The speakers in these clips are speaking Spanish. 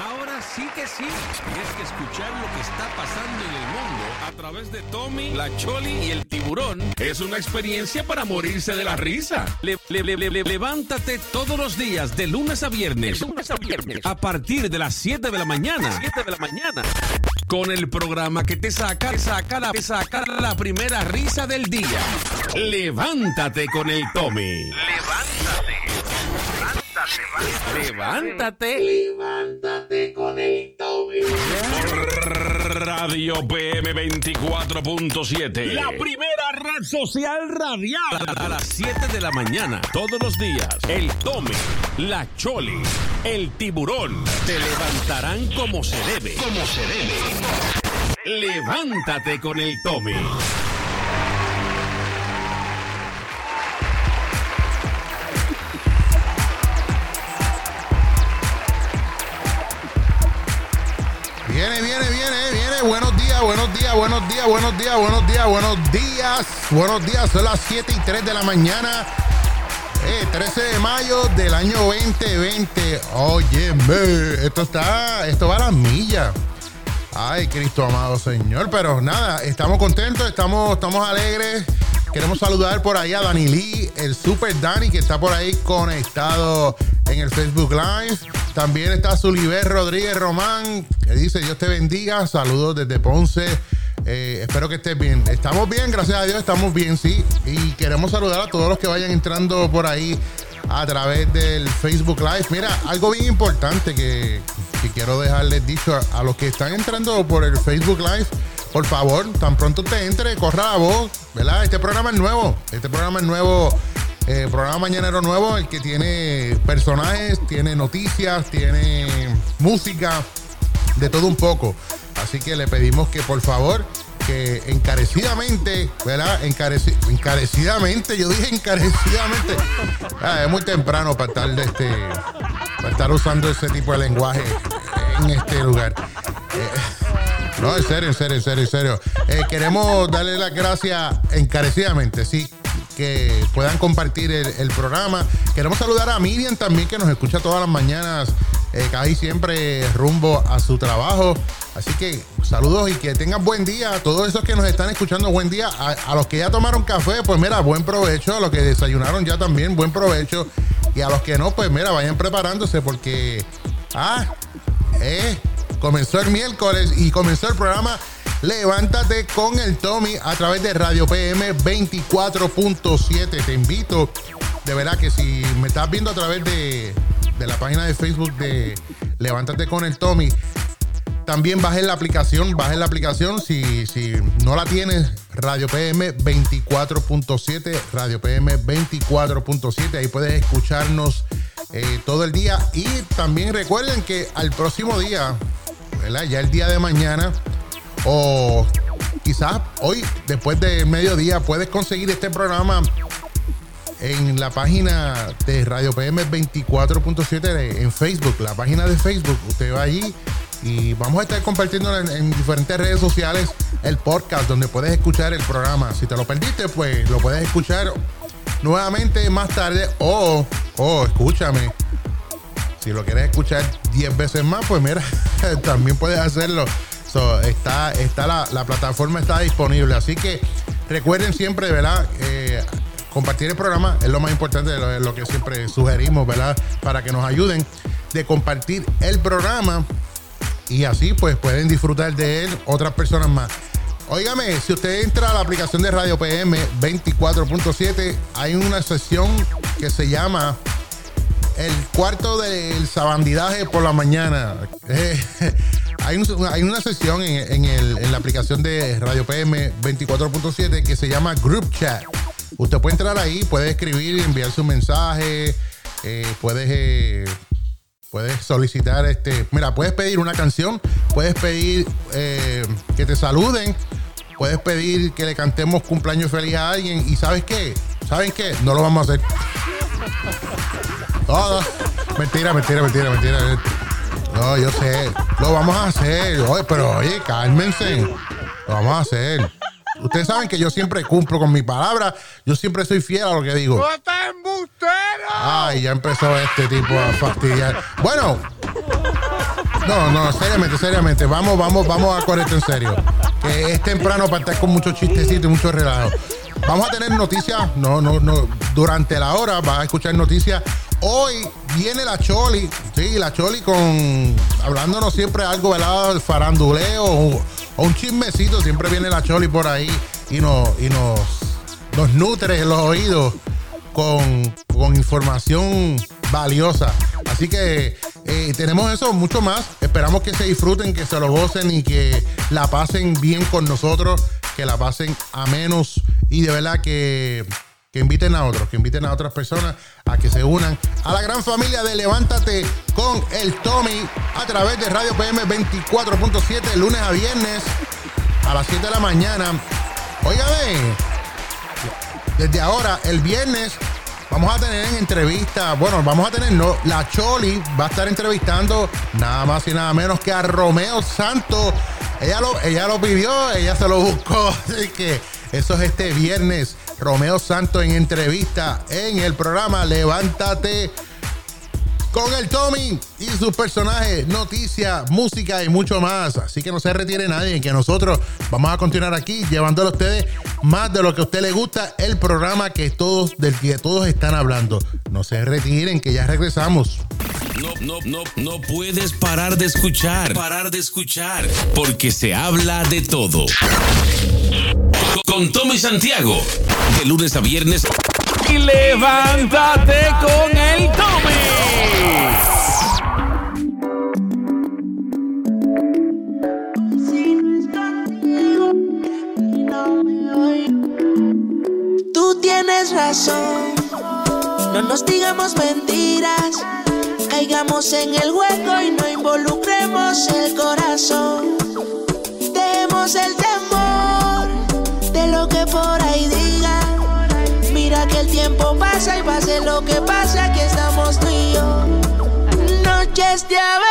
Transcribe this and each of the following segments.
Ahora sí que sí, tienes que escuchar lo que está pasando en el mundo a través de Tommy, la Choli y el tiburón. Es una experiencia para morirse de la risa. Le- le- le- le- levántate todos los días, de lunes a viernes. lunes a viernes. A partir de las 7 de la mañana. 7 de la mañana. Con el programa que te saca, te saca, la, te saca la primera risa del día. Levántate con el Tommy. Levántate. Levántate. Levántate con el Tommy. Por Radio PM 24.7. La primera red social radial. A las 7 de la mañana, todos los días. El Tome, la Choli, el Tiburón. Te levantarán como se debe. Como se debe. Levántate con el Tome. Buenos días, buenos días, buenos días, buenos días, buenos días, buenos días. Son las 7 y 3 de la mañana. Eh, 13 de mayo del año 2020. Óyeme, esto está, esto va a las millas. Ay, Cristo amado Señor. Pero nada, estamos contentos, estamos, estamos alegres. Queremos saludar por ahí a Dani Lee, el Super Dani, que está por ahí conectado en el Facebook Live. También está Suliber Rodríguez Román, que dice Dios te bendiga. Saludos desde Ponce. Eh, espero que estés bien. Estamos bien, gracias a Dios, estamos bien, sí. Y queremos saludar a todos los que vayan entrando por ahí a través del Facebook Live. Mira, algo bien importante que, quiero dejarles dicho a, a los que están entrando por el Facebook Live. Por favor, tan pronto te entre, corra la voz, ¿verdad? Este programa es nuevo. Este programa es nuevo. eh, programa Mañanero Nuevo, el que tiene personajes, tiene noticias, tiene música, de todo un poco. Así que le pedimos que por favor, que encarecidamente, ¿verdad? Encareci- encarecidamente, yo dije encarecidamente. Ah, es muy temprano para estar, de este, para estar usando ese tipo de lenguaje en este lugar. Eh, no, en serio, en serio, en serio, en serio. Eh, queremos darle las gracias encarecidamente, sí, que puedan compartir el, el programa. Queremos saludar a Miriam también, que nos escucha todas las mañanas, eh, casi siempre rumbo a su trabajo. Así que saludos y que tengan buen día. A todos esos que nos están escuchando, buen día. A, a los que ya tomaron café, pues mira, buen provecho. A los que desayunaron ya también, buen provecho. Y a los que no, pues mira, vayan preparándose porque... Ah, eh, comenzó el miércoles y comenzó el programa Levántate con el Tommy a través de Radio PM 24.7. Te invito, de verdad que si me estás viendo a través de, de la página de Facebook de Levántate con el Tommy, también bajen la aplicación, bajen la aplicación. Si, si no la tienes, Radio PM 24.7, Radio PM 24.7, ahí puedes escucharnos eh, todo el día. Y también recuerden que al próximo día, ya el día de mañana o quizás hoy después de mediodía puedes conseguir este programa en la página de Radio PM 24.7 en Facebook, la página de Facebook. Usted va allí y vamos a estar compartiendo en, en diferentes redes sociales el podcast donde puedes escuchar el programa. Si te lo perdiste, pues lo puedes escuchar nuevamente más tarde o, o escúchame. Si lo quieres escuchar 10 veces más, pues mira, también puedes hacerlo. Está está la, la plataforma está disponible. Así que recuerden siempre, ¿verdad? Eh, compartir el programa es lo más importante, lo, lo que siempre sugerimos, ¿verdad? Para que nos ayuden de compartir el programa y así pues pueden disfrutar de él otras personas más. Óigame, si usted entra a la aplicación de Radio PM 24.7, hay una sesión que se llama El cuarto del sabandidaje por la mañana. Eh, hay, hay una sesión en, en la aplicación de Radio PM 24.7 que se llama Group Chat. Usted puede entrar ahí, puede escribir, enviar su mensaje, eh, puedes eh, Puedes solicitar, este, mira, puedes pedir una canción, puedes pedir eh, que te saluden, puedes pedir que le cantemos cumpleaños feliz a alguien y ¿sabes qué? ¿Saben qué? No lo vamos a hacer. Mentira, mentira, mentira, mentira. No, yo sé. Lo vamos a hacer. Oye, pero oye, cálmense. Lo vamos a hacer. Ustedes saben que yo siempre cumplo con mi palabra. Yo siempre soy fiel a lo que digo. estás embustero! Ay, ya empezó este tipo a fastidiar. Bueno. No, no, seriamente, seriamente. Vamos, vamos, vamos a correr esto en serio. Que es temprano para estar con muchos chistecitos y mucho relajo. Vamos a tener noticias, no, no, no, durante la hora vas a escuchar noticias. Hoy viene la Choli, sí, la Choli con, hablándonos siempre algo, ¿verdad? El faranduleo o, un chismecito, siempre viene la Choli por ahí y, nos, y nos, nos nutre en los oídos con, con información valiosa. Así que eh, tenemos eso, mucho más. Esperamos que se disfruten, que se lo gocen y que la pasen bien con nosotros, que la pasen a menos y de verdad que, que inviten a otros, que inviten a otras personas a que se unan a la gran familia de Levántate con el Tommy a través de Radio PM 24.7, lunes a viernes a las 7 de la mañana. Óigame, desde ahora, el viernes Vamos a tener en entrevista, bueno, vamos a tener, no, la Choli va a estar entrevistando nada más y nada menos que a Romeo Santos. Ella lo, ella lo pidió, ella se lo buscó, así que eso es este viernes. Romeo Santos en entrevista en el programa Levántate con el Tommy y sus personajes, noticias, música y mucho más. Así que no se retire nadie, que nosotros vamos a continuar aquí llevándole a ustedes más de lo que a usted le gusta, el programa que todos, del que todos están hablando. No se retiren, que ya regresamos. No, no, no, no puedes parar de escuchar, parar de escuchar, porque se habla de todo. Con Tommy Santiago, de lunes a viernes. Y levántate con el Tommy. Tú tienes razón, no nos digamos mentiras, caigamos en el hueco y no involucremos el corazón. Demos el temor lo que estamos tú y yo. Noches de aventura,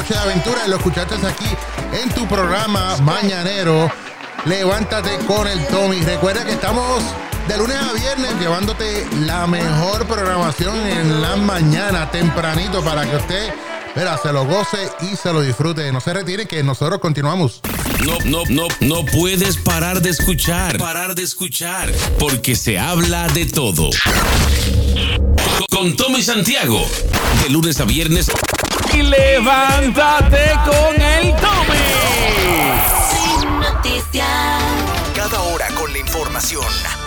Noche de Aventura. Y lo escuchaste aquí en tu programa Mañanero. Levántate con el Tommy. Recuerda que estamos de lunes a viernes llevándote la mejor programación en la mañana, tempranito, para que usted Mira, se lo goce y se lo disfrute. No se retire que nosotros continuamos. No, no, no, no puedes parar de escuchar. Parar de escuchar. Porque se habla de todo. Con Tommy Santiago. De lunes a viernes. Y levántate con el Tommy. Sin noticias. Cada hora con la información.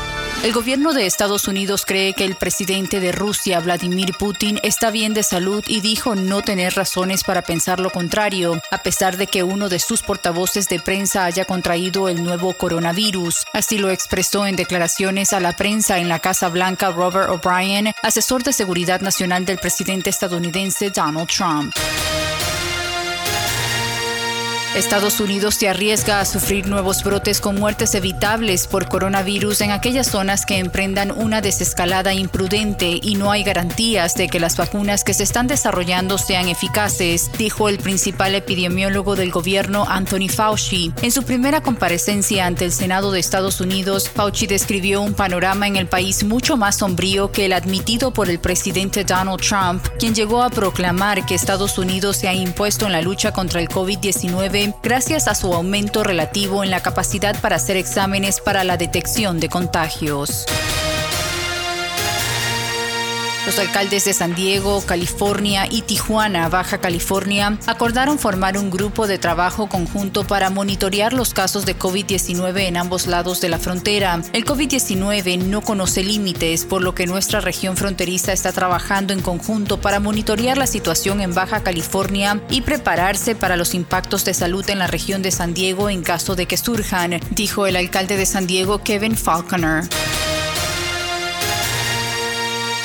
El gobierno de Estados Unidos cree que el presidente de Rusia, Vladimir Putin, está bien de salud y dijo no tener razones para pensar lo contrario, a pesar de que uno de sus portavoces de prensa haya contraído el nuevo coronavirus. Así lo expresó en declaraciones a la prensa en la Casa Blanca Robert O'Brien, asesor de seguridad nacional del presidente estadounidense Donald Trump. Estados Unidos se arriesga a sufrir nuevos brotes con muertes evitables por coronavirus en aquellas zonas que emprendan una desescalada imprudente y no hay garantías de que las vacunas que se están desarrollando sean eficaces, dijo el principal epidemiólogo del gobierno Anthony Fauci. En su primera comparecencia ante el Senado de Estados Unidos, Fauci describió un panorama en el país mucho más sombrío que el admitido por el presidente Donald Trump, quien llegó a proclamar que Estados Unidos se ha impuesto en la lucha contra el COVID-19 gracias a su aumento relativo en la capacidad para hacer exámenes para la detección de contagios. Los alcaldes de San Diego, California y Tijuana, Baja California, acordaron formar un grupo de trabajo conjunto para monitorear los casos de COVID-19 en ambos lados de la frontera. El COVID-19 no conoce límites, por lo que nuestra región fronteriza está trabajando en conjunto para monitorear la situación en Baja California y prepararse para los impactos de salud en la región de San Diego en caso de que surjan, dijo el alcalde de San Diego, Kevin Falconer.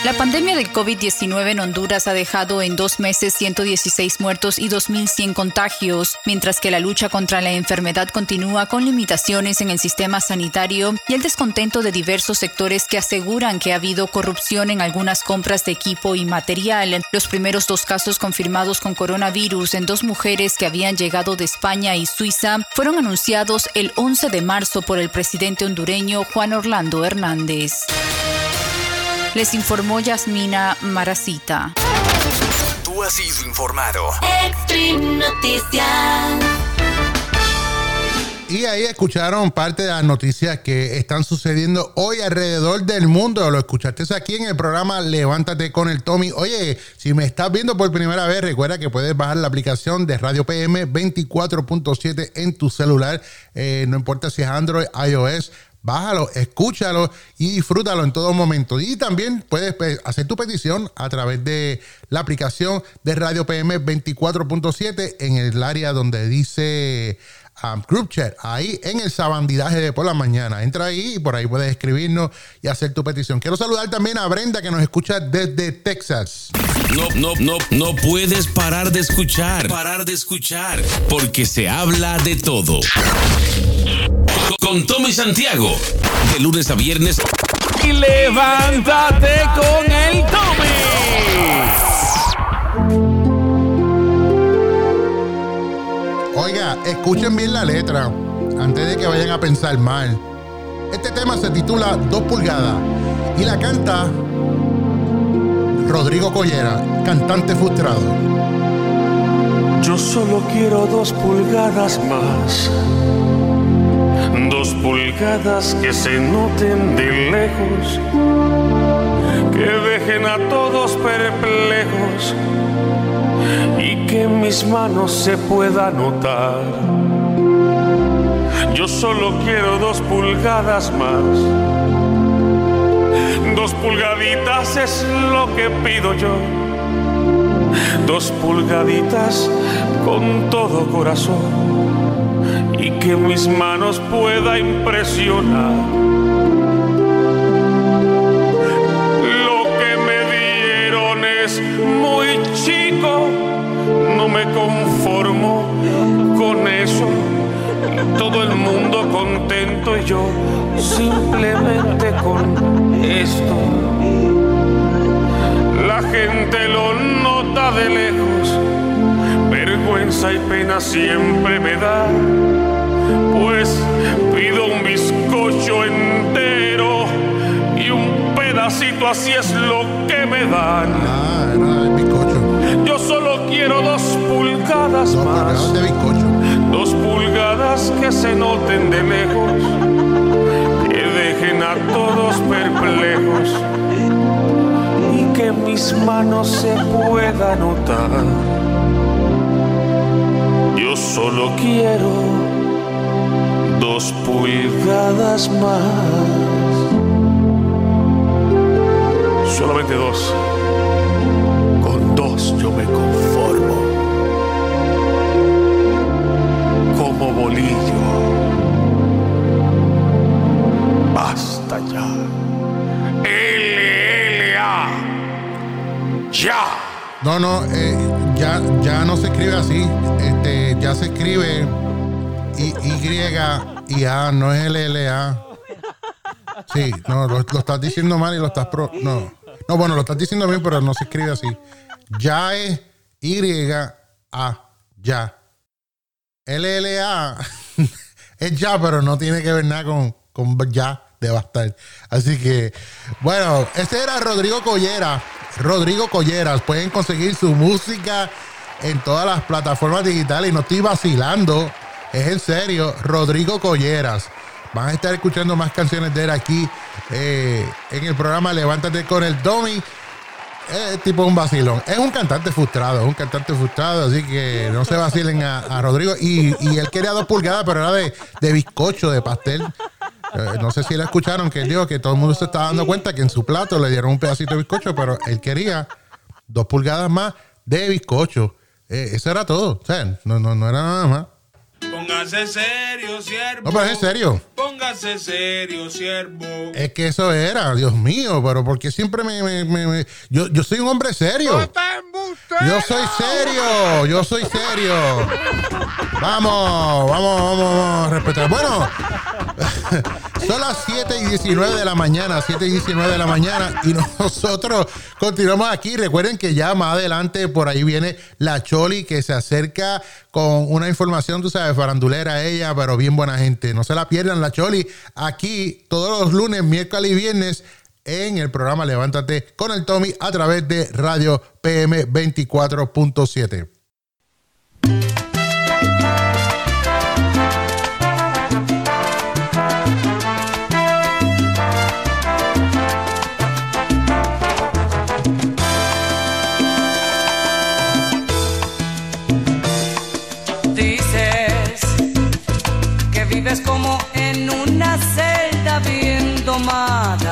La pandemia del COVID-19 en Honduras ha dejado en dos meses 116 muertos y 2.100 contagios, mientras que la lucha contra la enfermedad continúa con limitaciones en el sistema sanitario y el descontento de diversos sectores que aseguran que ha habido corrupción en algunas compras de equipo y material. Los primeros dos casos confirmados con coronavirus en dos mujeres que habían llegado de España y Suiza fueron anunciados el 11 de marzo por el presidente hondureño Juan Orlando Hernández. Les informó Yasmina Maracita. Tú has sido informado. Extreme Noticias. Y ahí escucharon parte de las noticias que están sucediendo hoy alrededor del mundo. Lo escuchaste aquí en el programa Levántate con el Tommy. Oye, si me estás viendo por primera vez, recuerda que puedes bajar la aplicación de Radio PM 24.7 en tu celular. Eh, no importa si es Android, iOS bájalo, escúchalo y disfrútalo en todo momento. Y también puedes pues, hacer tu petición a través de la aplicación de Radio PM 24.7 en el área donde dice um, Group Chat, ahí en el sabandidaje de por la mañana. Entra ahí y por ahí puedes escribirnos y hacer tu petición. Quiero saludar también a Brenda que nos escucha desde Texas. No, no, no, no puedes parar de escuchar. Parar de escuchar. Porque se habla de todo. Con Tommy Santiago. De lunes a viernes. Y levántate con el Tommy. Oiga, escuchen bien la letra antes de que vayan a pensar mal. Este tema se titula Dos pulgadas y la canta Rodrigo Collera, cantante frustrado. Yo solo quiero dos pulgadas más. Dos pulgadas que se noten de lejos, que dejen a todos perplejos y que mis manos se pueda notar. Yo solo quiero dos pulgadas más. Dos pulgaditas es lo que pido yo. Dos pulgaditas con todo corazón y que mis manos pueda impresionar. Lo que me dieron es muy chico, no me conformo con eso. Todo el mundo contento y yo simplemente con esto. La gente lo nota de pena siempre me da, pues pido un bizcocho entero y un pedacito así es lo que me dan. Yo solo quiero dos pulgadas Dos más, pulgadas de bizcocho. dos pulgadas que se noten de lejos, que dejen a todos perplejos y que mis manos se pueda notar. Yo solo quiero dos pulgadas más. Solamente dos. Yo me conformo. Como bolillo. Basta ya. LLA. Ya. No, no, eh, ya, ya no se escribe así. Este, ya se escribe Y, y y A, no es LLA. Sí, no, lo, lo estás diciendo mal y lo estás pro. No. No, bueno, lo estás diciendo bien, pero no se escribe así. Ya es Y A. Ya. LLA es ya, pero no tiene que ver nada con, con ya de bastar. Así que, bueno, este era Rodrigo Collera. Rodrigo Colleras. Pueden conseguir su música en todas las plataformas digitales y no estoy vacilando. Es en serio, Rodrigo Colleras. Van a estar escuchando más canciones de él aquí eh, en el programa Levántate con el Tommy. Es tipo un vacilón. Es un cantante frustrado, es un cantante frustrado, así que no se vacilen a, a Rodrigo. Y, y él quería dos pulgadas, pero era de, de bizcocho, de pastel. Eh, no sé si la escucharon, que él dijo que todo el mundo se estaba dando cuenta que en su plato le dieron un pedacito de bizcocho, pero él quería dos pulgadas más de bizcocho. Eh, eso era todo. O sea, no, no, no era nada más. Póngase serio, siervo. No, pero es en serio. Póngase serio, siervo. Es que eso era, Dios mío, pero porque siempre me... me- me- me- yo, yo soy un hombre serio. Yo soy serio, yo soy serio. Vamos, vamos, vamos, vamos a respetar. Bueno, son las 7 y 19 de la mañana, 7 y 19 de la mañana y nosotros continuamos aquí. Recuerden que ya más adelante por ahí viene la Choli que se acerca con una información, tú sabes, farandulera ella, pero bien buena gente. No se la pierdan la Choli aquí todos los lunes, miércoles y viernes en el programa Levántate con el Tommy a través de Radio PM 24.7. bien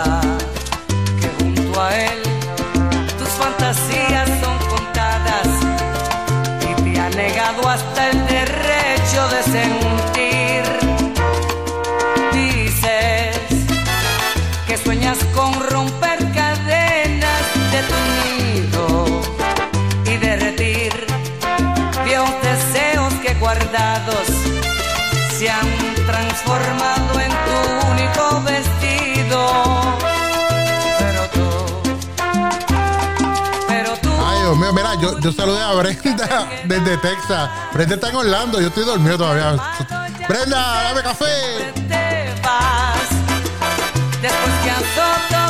yo, yo saludé a Brenda desde Texas. Brenda está en Orlando, yo estoy dormido todavía. Brenda, dame café. después que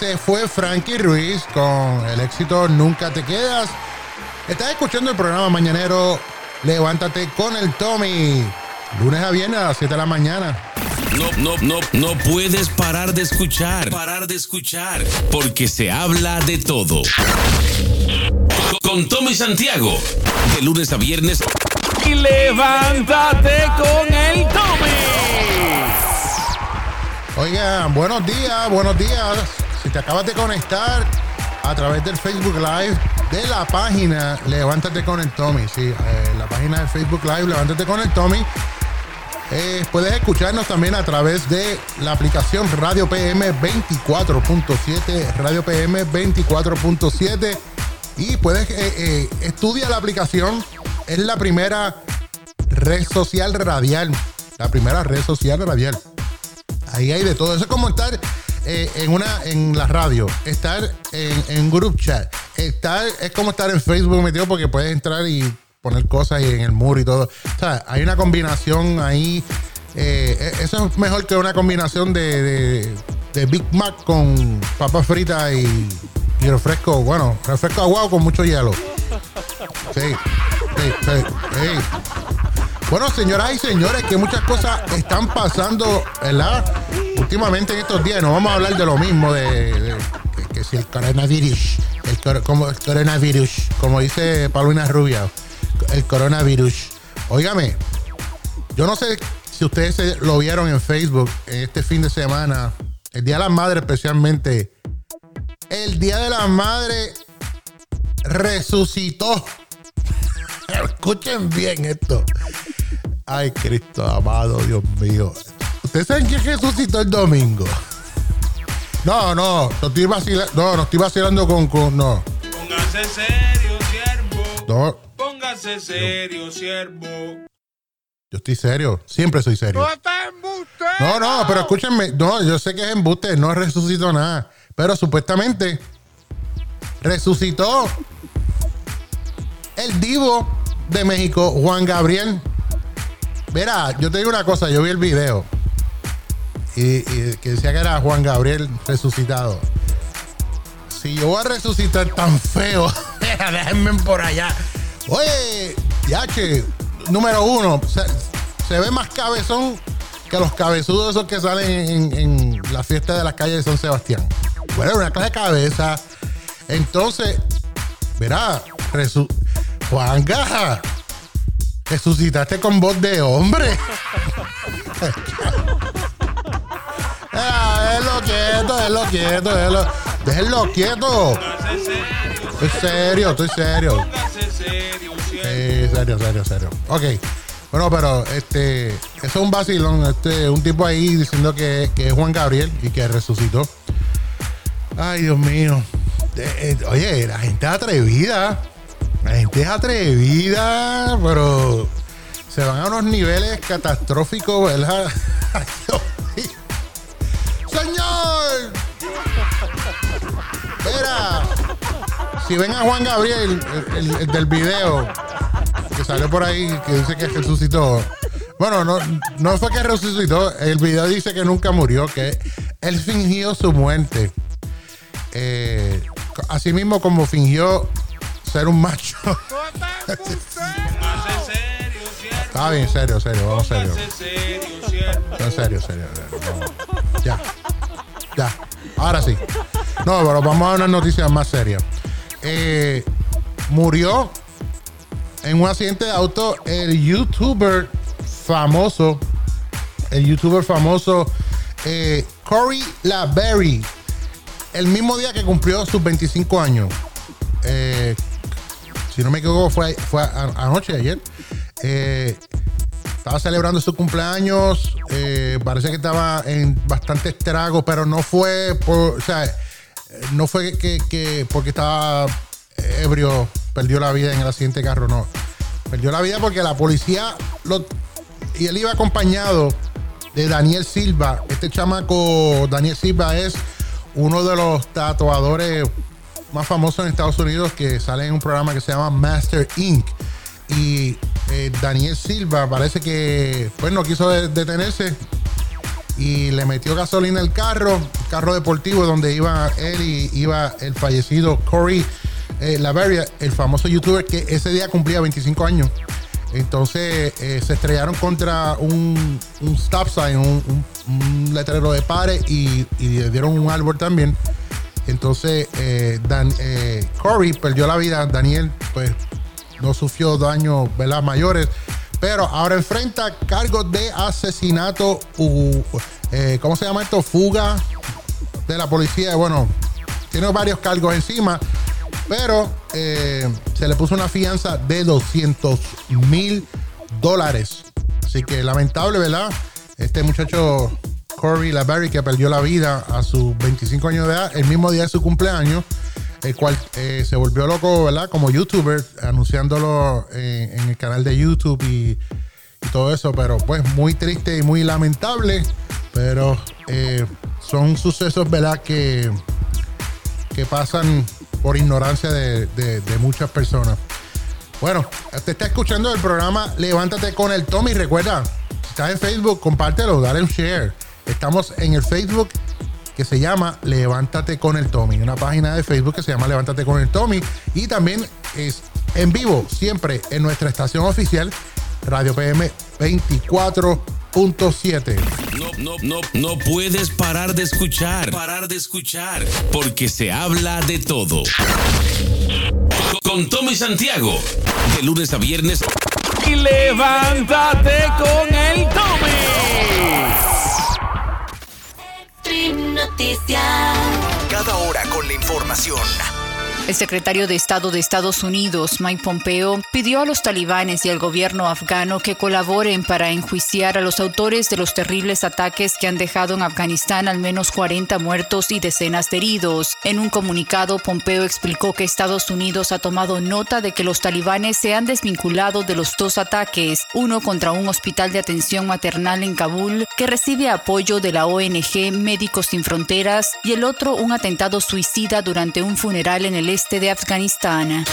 Ese fue Frankie Ruiz con el éxito Nunca te quedas. Estás escuchando el programa mañanero Levántate con el Tommy. Lunes a viernes a las 7 de la mañana. No, no, no, no puedes parar de escuchar. Parar de escuchar. Porque se habla de todo. Con Tommy Santiago. De lunes a viernes. Y levántate con el Tommy. Oigan, buenos días, buenos días. Si te acabas de conectar a través del Facebook Live de la página Levántate con el Tommy, sí, eh, la página de Facebook Live Levántate con el Tommy. Eh, puedes escucharnos también a través de la aplicación Radio PM 24.7, Radio PM 24.7 y puedes eh, estudia la aplicación. Es la primera red social radial, la primera red social radial. Ahí hay de todo. Eso es como estar eh, en una en la radio, estar en, en group chat, estar es como estar en Facebook metido porque puedes entrar y poner cosas en el muro y todo. O sea, hay una combinación ahí. Eh, e, eso es mejor que una combinación de, de, Big Mac con papas fritas y, y, refresco, bueno, refresco aguado con mucho hielo. Sí, sí. sí. Bueno, señoras y señores, que muchas cosas están pasando, ¿verdad? Últimamente en estos días, no vamos a hablar de lo mismo, de, que, si el coronavirus, el, como el coronavirus, como dice Paulina Rubia, el coronavirus. Óigame, yo no sé si ustedes lo vieron en Facebook en este fin de semana, el Día de las Madres especialmente. El Día de las Madres resucitó. Escuchen bien esto. Ay, Cristo amado, Dios mío. ¿Ustedes saben quién resucitó el domingo? No, no, no estoy vacilando, no, no estoy vacilando con, con no. Póngase serio, siervo. No. Póngase serio, siervo. Yo estoy serio, siempre soy serio. No está embuste. No, no, pero escúchenme, no, yo sé que es embuste, no resucitó nada. Pero supuestamente resucitó el divo de México, Juan Gabriel. Mira, yo te digo una cosa, yo vi el video y, que decía que era Juan Gabriel resucitado. Si yo voy a resucitar tan feo, déjenme por allá. Oye, ya que, número uno, se, ve más cabezón que los cabezudos esos que salen en, la fiesta de la calle de San Sebastián. Bueno, una clase de cabeza. Entonces, verá, Juan Gaja Resucitaste con voz de hombre. ah, lo quieto, es lo quieto, es lo... Déjenlo quieto. Estoy serio, estoy serio. Sí, serio, serio, serio. Ok. Bueno, pero este, eso es un vacilón. Este, un tipo ahí diciendo que, que es Juan Gabriel y que resucitó. Ay, Dios mío. Eh, oye, la gente atrevida. La gente es atrevida, pero se van a unos niveles catastróficos, ¿verdad? ¡Señor! Mira, si ven a Juan Gabriel, el, del video, que salió por ahí, que dice que resucitó. Bueno, no, no fue que resucitó, el video dice que nunca murió, que él fingió su muerte. Eh, así mismo como fingió ser un macho. Está bien, serio, serio, vamos serio. En serio, serio. Ya. Ya. Ahora sí. No, pero vamos a una noticia más seria. Eh, murió en un accidente de auto el youtuber famoso, el youtuber famoso eh, Corey LaBerry, el mismo día que cumplió sus 25 años. Si no me equivoco, fue, fue anoche, ayer. Eh, estaba celebrando su cumpleaños. Eh, parece que estaba en bastante estrago, pero no fue por. O sea, no fue que, porque estaba ebrio, perdió la vida en el accidente de carro, no. Perdió la vida porque la policía lo, y él iba acompañado de Daniel Silva. Este chamaco, Daniel Silva, es uno de los tatuadores más famosos en Estados Unidos que sale en un programa que se llama Master Inc. Y eh, Daniel Silva parece que pues no quiso de- detenerse y le metió gasolina al carro, carro deportivo donde iba él y iba el fallecido Corey eh, Laveria, el famoso youtuber que ese día cumplía 25 años. Entonces eh, se estrellaron contra un, un stop sign, un, letrero de pares y, y dieron un árbol también. Entonces eh, eh, Corey perdió la vida, Daniel pues no sufrió daños ¿verdad? mayores, pero ahora enfrenta cargos de asesinato, u- eh, ¿cómo se llama esto? Fuga de la policía. Bueno, tiene varios cargos encima, pero se le puso una fianza de 200 mil dólares. Así que lamentable, ¿verdad? Este muchacho Corey Laberry que perdió la vida a sus 25 años de edad, el mismo día de su cumpleaños, el cual eh, se volvió loco, ¿verdad? Como youtuber, anunciándolo eh, en el canal de YouTube y, todo eso, pero pues muy triste y muy lamentable, pero eh, son sucesos, ¿verdad? Que, que pasan por ignorancia de, de- de muchas personas. Bueno, te está escuchando el programa Levántate con el Tommy. Recuerda, si estás en Facebook, compártelo, dale un share. Estamos en el Facebook que se llama Levántate con el Tommy. Una página de Facebook que se llama Levántate con el Tommy. Y también es en vivo, siempre en nuestra estación oficial, Radio PM 24.7. No, no, no, no puedes parar de escuchar. Parar de escuchar. Porque se habla de todo. Con Tommy Santiago. De lunes a viernes. Y levántate con el Tommy. Noticias. Cada hora con la información. El secretario de Estado de Estados Unidos, Mike Pompeo, pidió a los talibanes y al gobierno afgano que colaboren para enjuiciar a los autores de los terribles ataques que han dejado en Afganistán al menos 40 muertos y decenas de heridos. En un comunicado, Pompeo explicó que Estados Unidos ha tomado nota de que los talibanes se han desvinculado de los dos ataques, uno contra un hospital de atención maternal en Kabul que recibe apoyo de la ONG Médicos Sin Fronteras y el otro un atentado suicida durante un funeral en el este de Afganistán.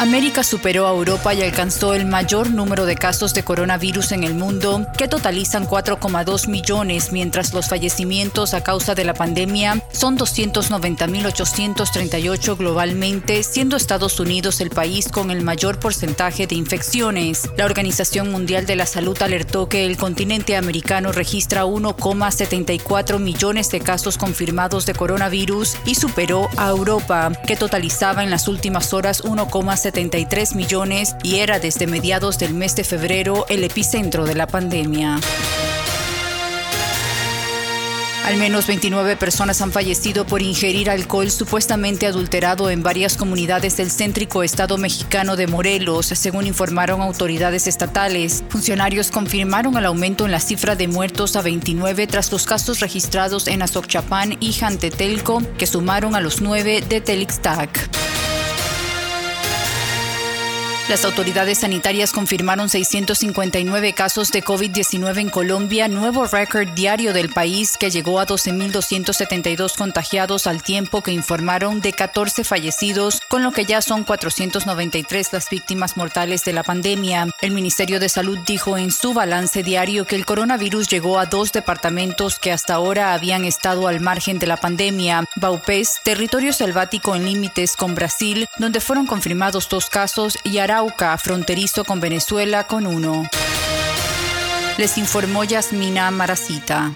América superó a Europa y alcanzó el mayor número de casos de coronavirus en el mundo, que totalizan 4,2 millones, mientras los fallecimientos a causa de la pandemia son 290.838 globalmente, siendo Estados Unidos el país con el mayor porcentaje de infecciones. La Organización Mundial de la Salud alertó que el continente americano registra 1,74 millones de casos confirmados de coronavirus y superó a Europa, que totalizaba en las últimas horas 1,73 millones y era desde mediados del mes de febrero el epicentro de la pandemia. Al menos 29 personas han fallecido por ingerir alcohol supuestamente adulterado en varias comunidades del céntrico estado mexicano de Morelos, según informaron autoridades estatales. Funcionarios confirmaron el aumento en la cifra de muertos a 29 tras los casos registrados en Azocchapán y Jantetelco, que sumaron a los nueve de Telixtac. Las autoridades sanitarias confirmaron 659 casos de COVID-19 en Colombia, nuevo récord diario del país que llegó a 12.272 contagiados al tiempo que informaron de 14 fallecidos, con lo que ya son 493 las víctimas mortales de la pandemia. El Ministerio de Salud dijo en su balance diario que el coronavirus llegó a dos departamentos que hasta ahora habían estado al margen de la pandemia, Baupés, territorio selvático en límites con Brasil, donde fueron confirmados dos casos, y Arauca, fronterizo con Venezuela, con uno. Les informó Yasmina Maracita.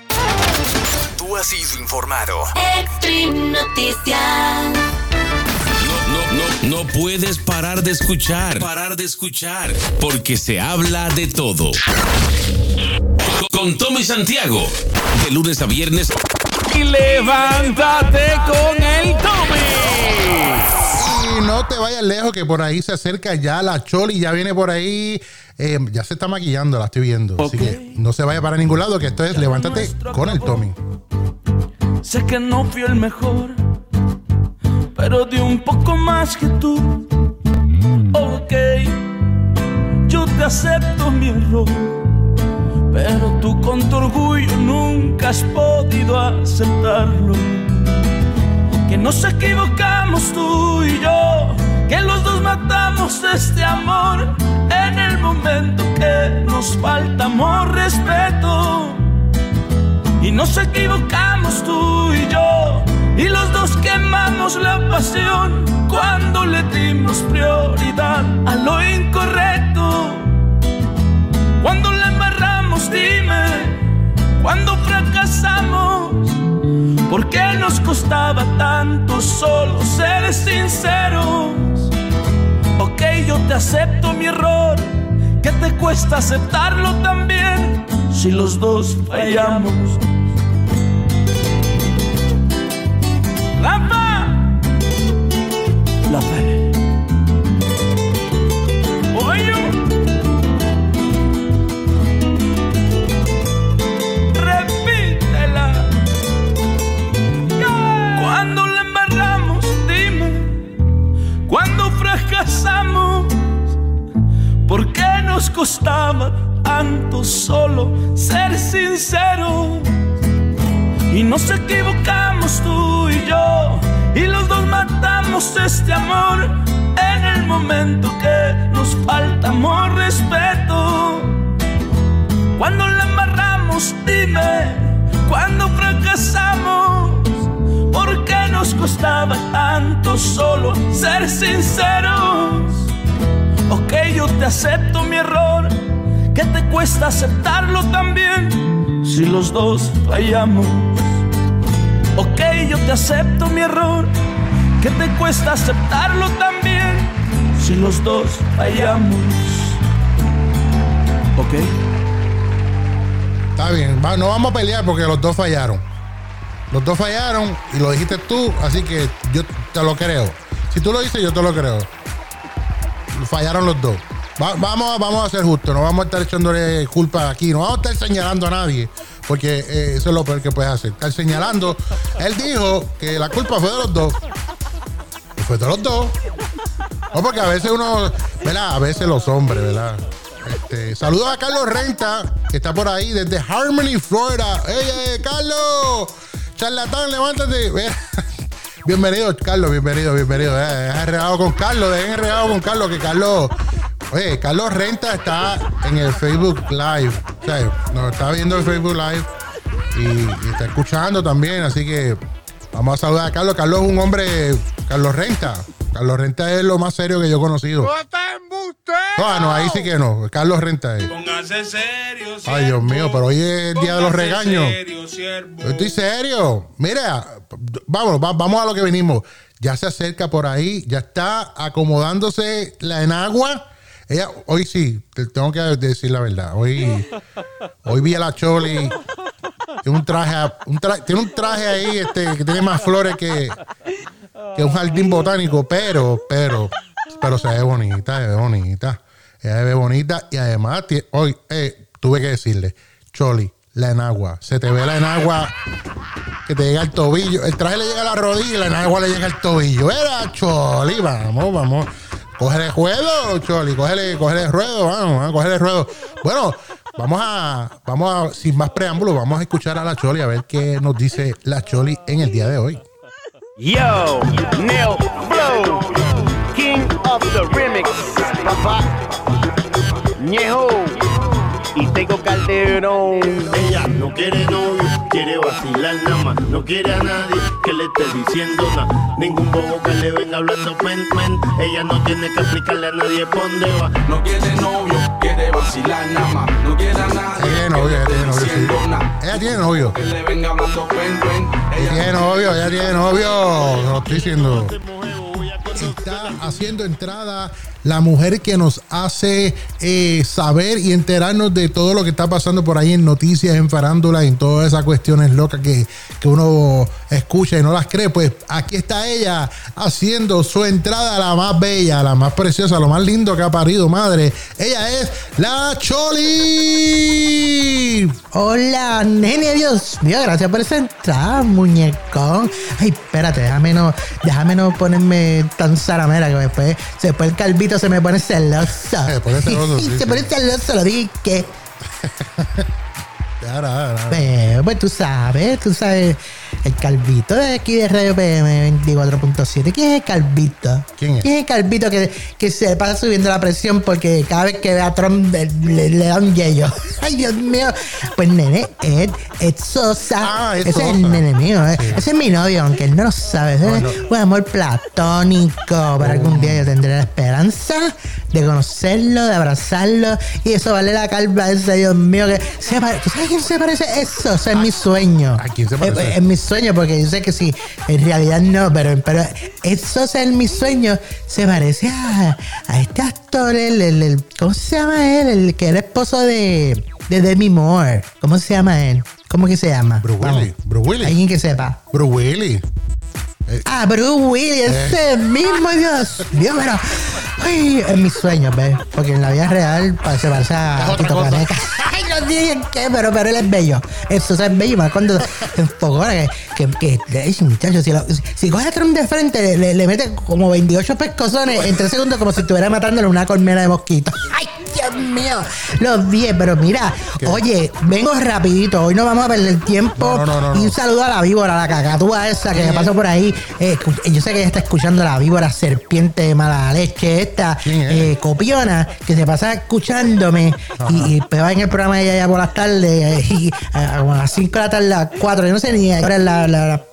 Tú has sido informado. Extreme Noticias. No, no, no puedes parar de escuchar. Parar de escuchar. Porque se habla de todo. Con Tommy Santiago. De lunes a viernes. Y levántate con el Tommy. Y no te vayas lejos, que por ahí se acerca ya la Choli, ya viene por ahí. eh, ya se está maquillando, la estoy viendo. Así que no se vaya para ningún lado, que esto es Levántate con el Tommy. Sé que no fui el mejor, pero di un poco más que tú. Ok, yo te acepto mi error, pero tú con tu orgullo nunca has podido aceptarlo. Nos equivocamos tú y yo, que los dos matamos este amor en el momento que nos faltamos respeto. Y nos equivocamos tú y yo, y los dos quemamos la pasión cuando le dimos prioridad a lo incorrecto. Cuando la embarramos, dime, cuando fracasamos, ¿por qué nos costaba tanto solo ser sinceros? Ok, yo te acepto mi error, que te cuesta aceptarlo también si los dos fallamos. Nos costaba tanto solo ser sinceros? Y nos equivocamos tú y yo, y los dos matamos este amor en el momento que nos faltamos respeto. Cuando la embarramos, dime, cuando fracasamos, ¿por qué nos costaba tanto solo ser sinceros? Ok, yo te acepto mi error, que te cuesta aceptarlo también si los dos fallamos. Ok, yo te acepto mi error, que te cuesta aceptarlo también si los dos fallamos. Ok. Está bien, no vamos a pelear porque los dos fallaron. Los dos fallaron y lo dijiste tú, así que yo te lo creo. Si tú lo dices, yo te lo creo. Fallaron los dos. Va- vamos, vamos a ser justos, no vamos a estar echándole culpa aquí, no vamos a estar señalando a nadie, porque eh, eso es lo peor que puedes hacer. Estar señalando. Él dijo que la culpa fue de los dos. Y fue de los dos. No, porque a veces uno, ¿verdad? A veces los hombres, ¿verdad? Este, saludos a Carlos Renta, que está por ahí desde Harmony, Florida. ¡Ey, eh, Carlos! Charlatán, levántate. Bienvenido, Carlos, bienvenido, bienvenido. Eh, deja enredado con Carlos, dejen enredado con Carlos, que Carlos. Oye, Carlos Renta está en el Facebook Live. O sea, nos está viendo el Facebook Live y está escuchando también. Así que vamos a saludar a Carlos. Carlos es un hombre, Carlos Renta. Carlos Renta es lo más serio que yo he conocido. No, no, ahí sí que no. Carlos Renta es. Póngase serio, Ay, Dios mío, pero hoy es el día de los regaños. serio, siervo. Yo Estoy serio. Mira, vamos, va- vamos a lo que venimos. Ya se acerca por ahí, ya está acomodándose la enagua. Ella, hoy sí, te tengo que decir la verdad. Hoy, hoy vi a la Choli. Tiene un traje, un tiene un traje ahí este, que tiene más flores que, que un jardín botánico, pero, pero, pero se ve bonita, se ve bonita. Se ve bonita y además, hoy eh, tuve que decirle, Choli, la enagua, se te ve la enagua que te llega al tobillo. El traje le llega a la rodilla y la enagua le llega al tobillo. Era Choli, vamos, vamos. Cógele ruedo, Choli, cógele, cógele ruedo, vamos, vamos, cógele ruedo. Bueno, vamos a, vamos a, sin más preámbulos, vamos a escuchar a la Choli a ver qué nos dice la Choli en el día de hoy. Yo, Neil Flow, King of the Remix, papá. Ñejo, y tengo Calderón. Ella no quiere novio, quiere vacilar nada más. No quiere a nadie que le esté diciendo nada. Ningún bobo que le venga hablando pen, pen. Ella no tiene que explicarle a nadie por dónde va. No quiere novio, quiere vacilar nada más. No quiere a nadie. Ella tiene novio, ella tiene novio, sí. diciendo nada. Ella tiene novio. Que le venga hablando pen, pen. Ella tiene novio, ella tiene novio. Lo estoy diciendo. Está haciendo entrada la mujer que nos hace eh, saber y enterarnos de todo lo que está pasando por ahí en noticias, en farándula, en todas esas cuestiones locas que, que uno escucha y no las cree. Pues aquí está ella haciendo su entrada, la más bella, la más preciosa, lo más lindo que ha parido, madre. Ella es la Choli. Hola, nene, Dios mío, gracias por esa entrada, muñecón. Ay, espérate, déjame no, déjame no ponerme tan zaramera que después, después el calvito se me pone celoso. Se pone celoso, sí, se pone celoso, lo dije. Ahora, ahora, ahora. Pues tú sabes, tú sabes. El Calvito de aquí de Radio PM 24.7. ¿Quién es el Calvito? ¿Quién es? el Calvito que, que se pasa subiendo la presión porque cada vez que ve a Trump le, le- le da un yello? Ay, Dios mío. Pues nene, Ed, Ed Sosa. Ah, Ed ese es el Sosa. nene mío, eh. Ese es mi novio, aunque él no lo sabe. Ese es un amor platónico. Pero algún día yo tendré la esperanza de conocerlo, de abrazarlo. Y eso vale la calva ese, Dios mío. Que se ¿Tú sabes a quién se parece eso? Eso es mi sueño. ¿A quién se parece? Es, es mi sueño, porque yo sé que sí, en realidad no, pero, pero eso es mi sueño. Se parece a, a este actor, el, el- el- ¿cómo se llama él? El que era esposo de, de Demi Moore. ¿Cómo se llama él? ¿Cómo que se llama? Bruce. Willis. Bruce Willis. Alguien que sepa. Bruce Willis. Ah, Bruce Willis, ese mismo, Dios mío, pero. Ay, en mis sueños, ¿ves? Porque en la vida real se parece a Tito. Caneca. Ay, no digan qué, pero, pero él es bello. Eso es bello, más cuando se enfocó, que, que, que, muchacho, si, lo- si coge a Trump de frente, le, le- le mete como 28 pescozones en 3 segundos, como si estuviera matándole una colmena de mosquitos. ¡Ay, Dios mío! Los 10, pero mira, oye, vengo rapidito, hoy no vamos a perder tiempo. No, no, no, no, y un saludo a la víbora, la cacatúa esa que pasó por ahí. Eh, yo sé que ella está escuchando la víbora serpiente de mala leche, esta eh, copiona, que se pasa escuchándome y, y va en el programa de ella ya por las tardes eh, y a, a las 5 de la tarde, a las 4, yo no sé ni ahora la- la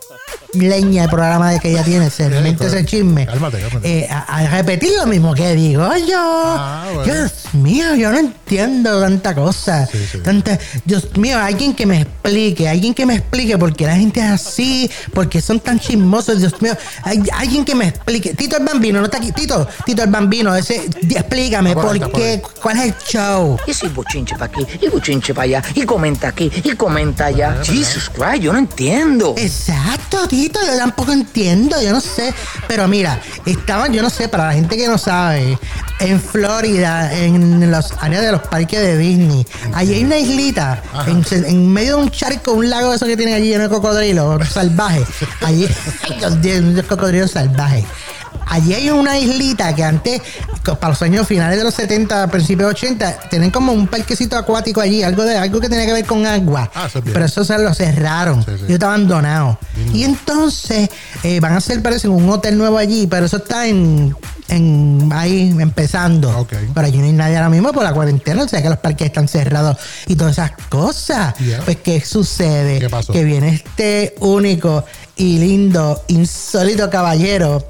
leña el programa de que ella tiene, se mente ese chisme. Cálmate, cálmate. Eh, a, a repetir lo mismo que digo yo. Ah, bueno. Dios mío, yo no entiendo tanta cosa. Sí, sí. Tanta, Dios mío, alguien que me explique, alguien que me explique por qué la gente es así, por qué son tan chismosos, Dios mío. Hay, alguien que me explique. Tito el Bambino, no está aquí. Tito, Tito el Bambino, ese, explícame Está por qué, cuál es el show. Y si bochinche para aquí, y bochinche para allá, y comenta aquí, y comenta allá. Jesus Christ, yo no entiendo. Exacto, Yo tampoco entiendo, yo no sé. Pero mira, estaban, yo no sé, para la gente que no sabe, en Florida, en los áreas de los parques de Disney, allí hay una islita, en, en medio de un charco, un lago eso que tienen allí lleno de cocodrilos salvajes. Allí, mío, unos cocodrilos salvajes. Allí hay una islita que antes, para los años finales de los 70, principios de 80, tienen como un parquecito acuático allí, algo de algo que tenía que ver con agua. Ah, eso es bien. Pero eso se lo cerraron. Sí, sí. Y está abandonado. Y entonces eh, van a hacer, parece, un hotel nuevo allí, pero eso está en, en ahí empezando. Ok. Pero allí no hay nadie ahora mismo por la cuarentena, o sea que los parques están cerrados y todas esas cosas. Yeah. Pues, ¿qué sucede? ¿Qué pasó? Que viene este único y lindo, insólito caballero.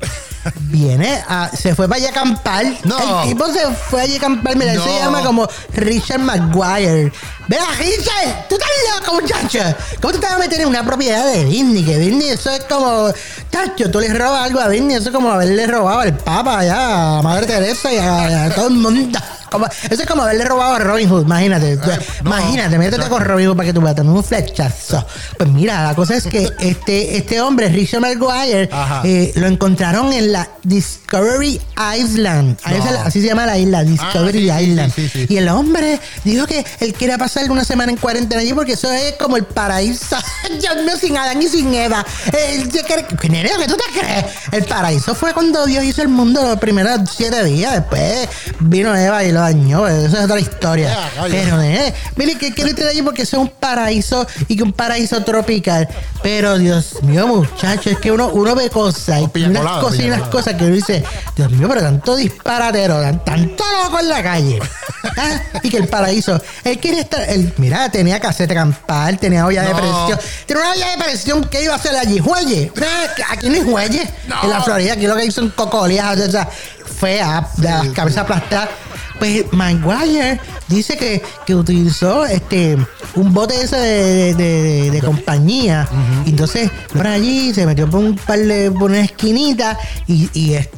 Viene a, se fue para allá a acampar. No. El tipo se fue allá a acampar. Mira, él se No. llama como Richard Maguire. Vea, Richard, tú estás loco, muchacho. ¿Cómo tú te vas a meter en una propiedad de Disney? Que Disney, eso es como. Tacho, tú le robas algo a Disney, eso es como haberle robado al Papa allá, a Madre Teresa y a, a todo el mundo. Como- eso es como haberle robado a Robin Hood, imagínate. Tú- no, imagínate, métete exacto. con Robin Hood para que tú veas, un flechazo. Pues mira, la cosa es que este, este hombre, Richard Maguire, Ajá. eh, lo encontraron en la Discovery Island. No. Así se llama la isla, Discovery Ah, sí, Island. sí, sí. Y el hombre dijo que él quería pasar una semana en cuarentena allí porque eso es como el paraíso. Dios mío, sin Adán y sin Eva. ¿Qué nene, ¿qué tú te crees? El paraíso fue cuando Dios hizo el mundo los primeros siete días. Después vino Eva y lo dañó. Eso es otra historia. Pero, nene, mire que quiero ir allí porque es un paraíso y que un paraíso tropical. Pero, Dios mío, muchacho, es que uno, uno ve cosas y unas cosas y unas cosas que uno dice, Dios mío, pero tanto disparatero, tan- tanto loco en la calle. Ah, Y que el paraíso, él quería estar, él, mira, tenía caseta campal, tenía olla de No. presión, tenía una olla de presión que iba a hacer allí, juelle. Aquí no hay juelle. En la Florida, aquí lo que hay son cocolías, o sea, feas, de las cabezas aplastadas. Pues Maguire dice que, que utilizó este un bote ese de, de- de- de compañía. Y entonces por allí se metió por un par de por una esquinita y, y es-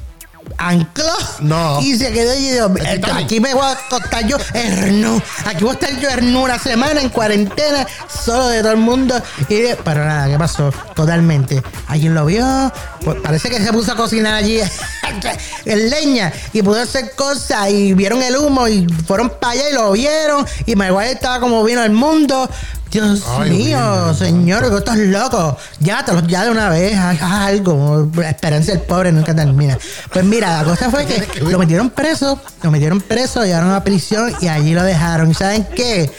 ancló No. y se quedó y dijo, El aquí me voy a acostar yo hernú aquí voy a estar yo hernú una semana en cuarentena solo de todo el mundo y de- pero nada ¿qué pasó? totalmente. Alguien lo vio pues parece que se puso a cocinar allí en leña y pudo hacer cosas y vieron el humo y fueron para allá y lo vieron y Maguire estaba como vino al mundo Dios Ay, mío, señor, que estás loco. Llévatelo ya de una vez, haz, haz algo. La esperanza del pobre nunca termina. Pues mira, la cosa fue que lo metieron preso, lo metieron preso, lo llevaron a prisión y allí lo dejaron. ¿Y saben qué?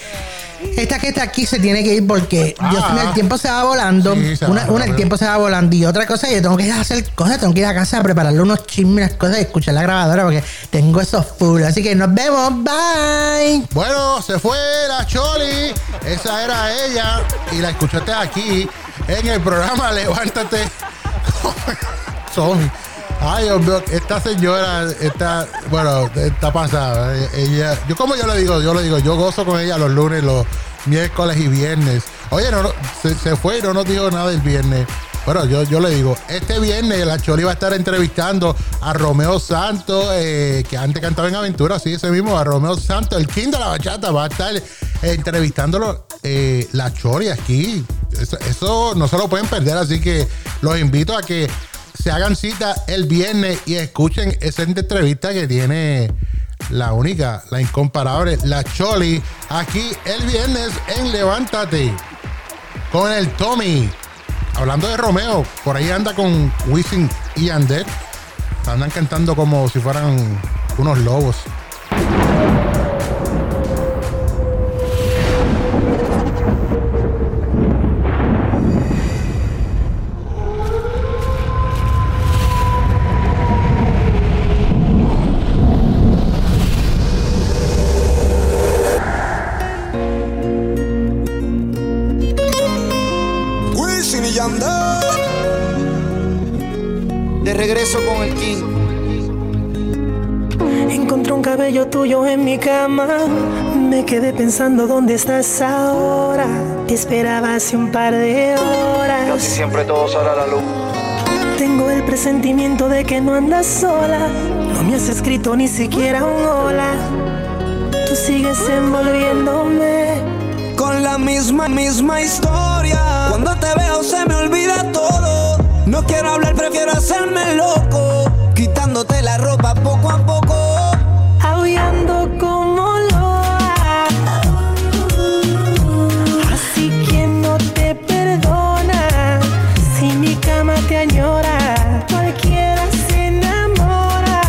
Esta que está aquí se tiene que ir porque Dios Ah. mío, el tiempo se va volando. Sí, se va una, una, el tiempo se va volando. Y otra cosa, yo tengo que ir a hacer cosas, tengo que ir a casa a prepararle unos chismes, cosas y escuchar la grabadora porque tengo eso full. Así que nos vemos. Bye. Bueno, se fue la Choli. Esa era ella. Y la escuchaste aquí en el programa Levántate. Son. Ay, mío, esta señora está, bueno, está pasada. Ella, yo como yo le digo, yo le digo, yo gozo con ella los lunes, los miércoles y viernes. Oye, no, se, fue y no nos dijo nada el viernes. Bueno, yo, yo le digo, este viernes la Choli va a estar entrevistando a Romeo Santos, eh, que antes cantaba en Aventura, sí, ese mismo, a Romeo Santos, el king de la bachata, va a estar entrevistándolo eh, la Choli aquí. Eso no se lo pueden perder, así que los invito a que se hagan cita el viernes y escuchen esa entrevista que tiene la única, la incomparable, la Choli, aquí el viernes en Levántate con el Tommy. Hablando de Romeo, por ahí anda con Wisin y Yandel. Andan cantando como si fueran unos lobos. Wisin y Yandel. De regreso con el King. Encontré un cabello tuyo en mi cama. Me quedé pensando dónde estás ahora. Te esperaba hace un par de horas. Casi siempre todo sale a la luz. Tengo el presentimiento de que no andas sola. No me has escrito ni siquiera un hola. Tú sigues envolviéndome. Con la misma, misma historia. Cuando te veo se me olvida todo. No quiero hablar, prefiero hacerme loco. Quitándote la ropa poco a poco. Aullando como loa. Así que no te perdona. Si mi cama te añora, cualquiera se enamora.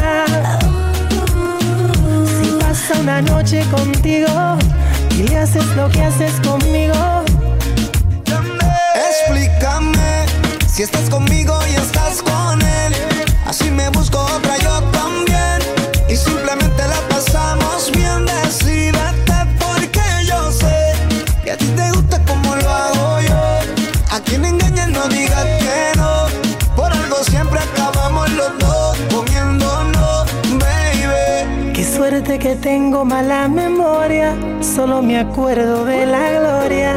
Si pasa una noche contigo y le haces lo que haces conmigo. Estás conmigo y estás con él. Así me busco otra yo también. Y simplemente la pasamos bien. Decídete porque yo sé que a ti te gusta como lo hago yo. A quien engañas no digas que no. Por algo siempre acabamos los dos comiéndonos, baby. Qué suerte que tengo mala memoria. Solo me acuerdo de la gloria.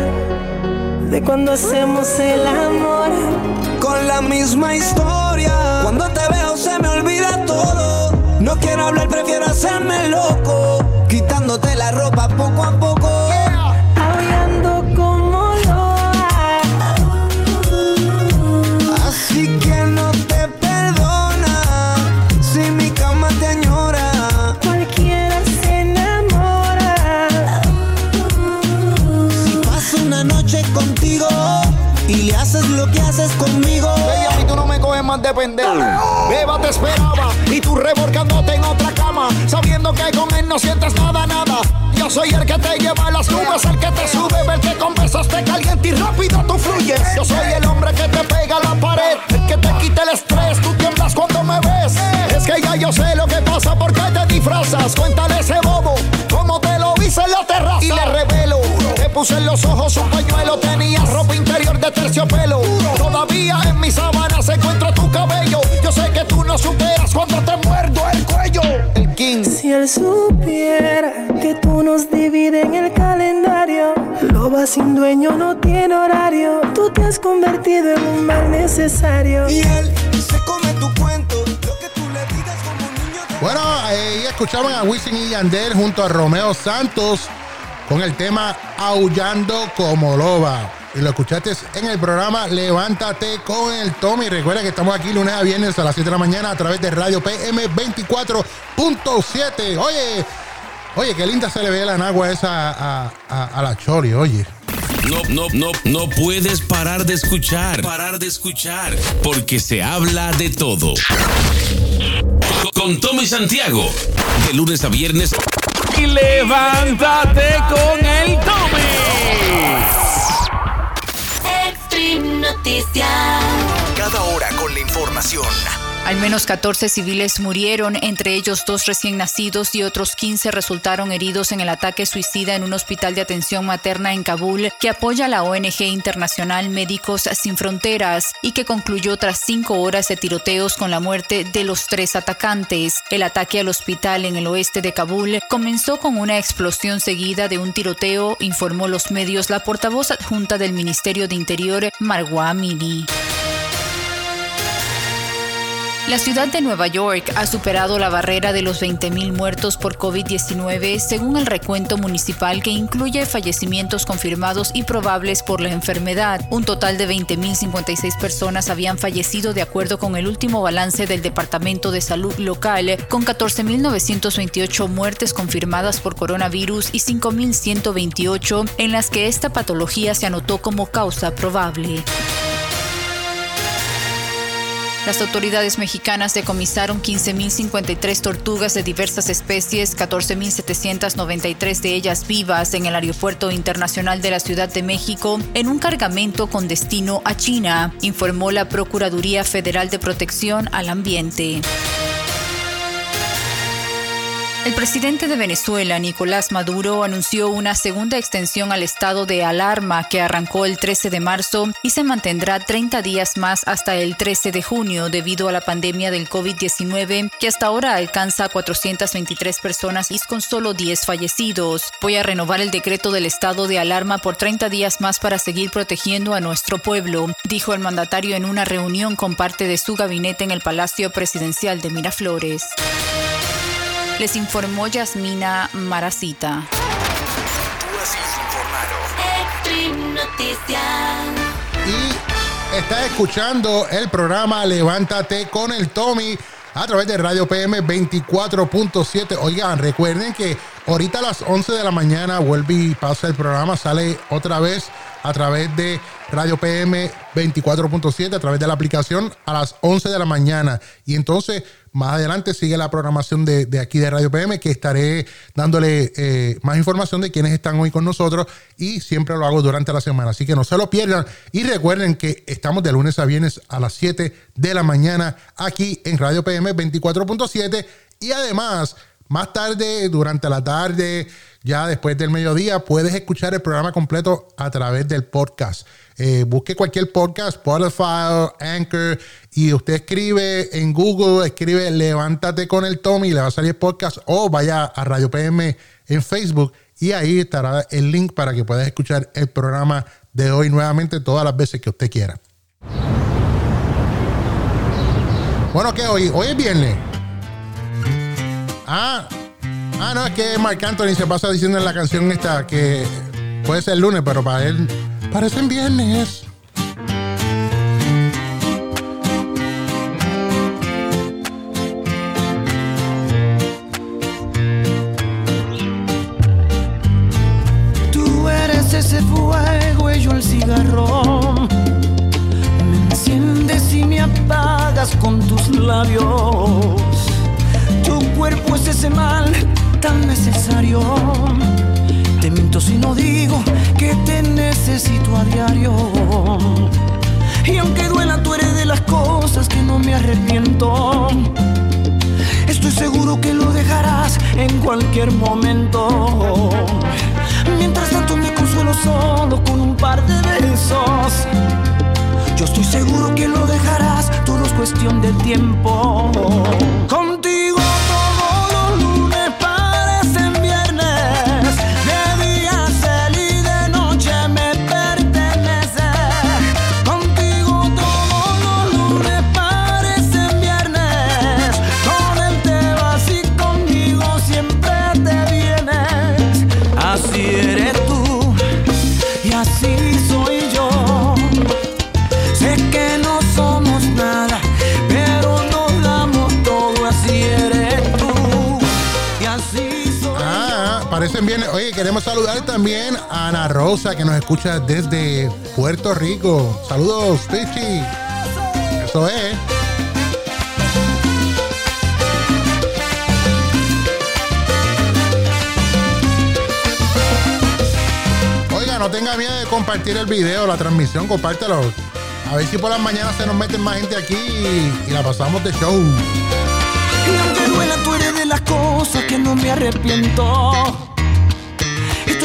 De cuando hacemos el amor. La misma historia. Cuando te veo se me olvida todo. No quiero hablar, prefiero hacerme loco. Quitándote la ropa poco a poco. Aullando como loa. Así que no te perdona. Si mi cama te añora. Cualquiera se enamora. Si paso una noche contigo y le haces lo que haces conmigo. De pendejo. Beba te esperaba y tú revolcándote en otra cama. Sabiendo que con él no sientes nada, nada. Yo soy el que te lleva a las nubes, el que te sube, el que con besos te y rápido tú fluyes. Yo soy el hombre que te pega la pared, el que te quita el estrés. Tú tiemblas que ya yo sé lo que pasa, por qué te disfrazas. Cuéntale ese bobo cómo te lo hice en la terraza. Y le revelo, te puse en los ojos un pañuelo, tenías ropa interior de terciopelo. Todavía en mis sábanas encuentro tu cabello. Yo sé que tú no superas cuando te muerdo el cuello. El King. Si él supiera que tú nos divides en el calendario, loba sin dueño no tiene horario. Tú te has convertido en un mal necesario. Y él se come tu cuento. Bueno, ahí escuchaban a Wisin y Yandel junto a Romeo Santos con el tema Aullando como Loba. Y lo escuchaste en el programa Levántate con el Tommy. Recuerda que estamos aquí lunes a viernes a las 7 de la mañana a través de Radio PM 24.7. Oye, oye, qué linda se le ve la nagua esa a- a la Chori, oye. No, no, no, no puedes parar de escuchar. Parar de escuchar. Porque se habla de todo. Con Tommy Santiago. De lunes a viernes. y levántate con el Tommy. Extreme Noticias. Cada hora con la información. Al menos 14 civiles murieron, entre ellos dos recién nacidos y otros 15 resultaron heridos en el ataque suicida en un hospital de atención materna en Kabul que apoya la ONG internacional Médicos Sin Fronteras y que concluyó tras cinco horas de tiroteos con la muerte de los tres atacantes. El ataque al hospital en el oeste de Kabul comenzó con una explosión seguida de un tiroteo, informó los medios la portavoz adjunta del Ministerio de Interior, Marwa Amini. La ciudad de Nueva York ha superado la barrera de los 20.000 muertos por COVID-19 según el recuento municipal que incluye fallecimientos confirmados y probables por la enfermedad. Un total de 20.056 personas habían fallecido de acuerdo con el último balance del Departamento de Salud local, con 14.928 muertes confirmadas por coronavirus y 5.128 en las que esta patología se anotó como causa probable. Las autoridades mexicanas decomisaron 15.053 tortugas de diversas especies, 14.793 de ellas vivas en el Aeropuerto Internacional de la Ciudad de México en un cargamento con destino a China, informó la Procuraduría Federal de Protección al Ambiente. El presidente de Venezuela, Nicolás Maduro, anunció una segunda extensión al estado de alarma que arrancó el 13 de marzo y se mantendrá 30 días más hasta el 13 de junio debido a la pandemia del COVID-19 que hasta ahora alcanza a 423 personas y con solo 10 fallecidos. Voy a renovar el decreto del estado de alarma por 30 días más para seguir protegiendo a nuestro pueblo, dijo el mandatario en una reunión con parte de su gabinete en el Palacio Presidencial de Miraflores. Les informó Yasmina Maracita. Y estás escuchando el programa Levántate con el Tommy a través de Radio PM 24.7. Oigan, recuerden que ahorita a las 11 de la mañana vuelve y pasa el programa, sale otra vez a través de Radio PM 24.7, a través de la aplicación a las 11 de la mañana. Y entonces, más adelante sigue la programación de, de aquí de Radio PM, que estaré dándole eh, más información de quienes están hoy con nosotros y siempre lo hago durante la semana. Así que no se lo pierdan. Y recuerden que estamos de lunes a viernes a las 7 de la mañana aquí en Radio PM 24.7. Y además, más tarde, durante la tarde, ya después del mediodía, puedes escuchar el programa completo a través del podcast. Eh, busque cualquier podcast, Spotify, Anchor, y usted escribe en Google, escribe Levántate con el Tommy, le va a salir el podcast, o vaya a Radio PM en Facebook, y ahí estará el link para que puedas escuchar el programa de hoy nuevamente todas las veces que usted quiera. Bueno, ¿qué hoy? Hoy es viernes. Ah, ah, no, es que Marc Anthony se pasa diciendo en la canción esta que puede ser lunes, pero para él parecen viernes. Tú eres ese fuego y yo el cigarro. Me enciendes y me apagas con tus labios. Tu cuerpo es ese mal tan necesario. Si no digo que te necesito a diario. Y aunque duela, tú eres de las cosas que no me arrepiento. Estoy seguro que lo dejarás en cualquier momento. Mientras tanto me consuelo solo con un par de besos. Yo estoy seguro que lo dejarás, todo es cuestión de tiempo. Contigo también a Ana Rosa que nos escucha desde Puerto Rico. Saludos, Pichi. Eso es. Oiga, no tenga miedo de compartir el video, la transmisión, compártelo. A ver si por las mañanas se nos meten más gente aquí y, la pasamos de show. Y aunque duela, tú eres de las cosas que no me arrepiento.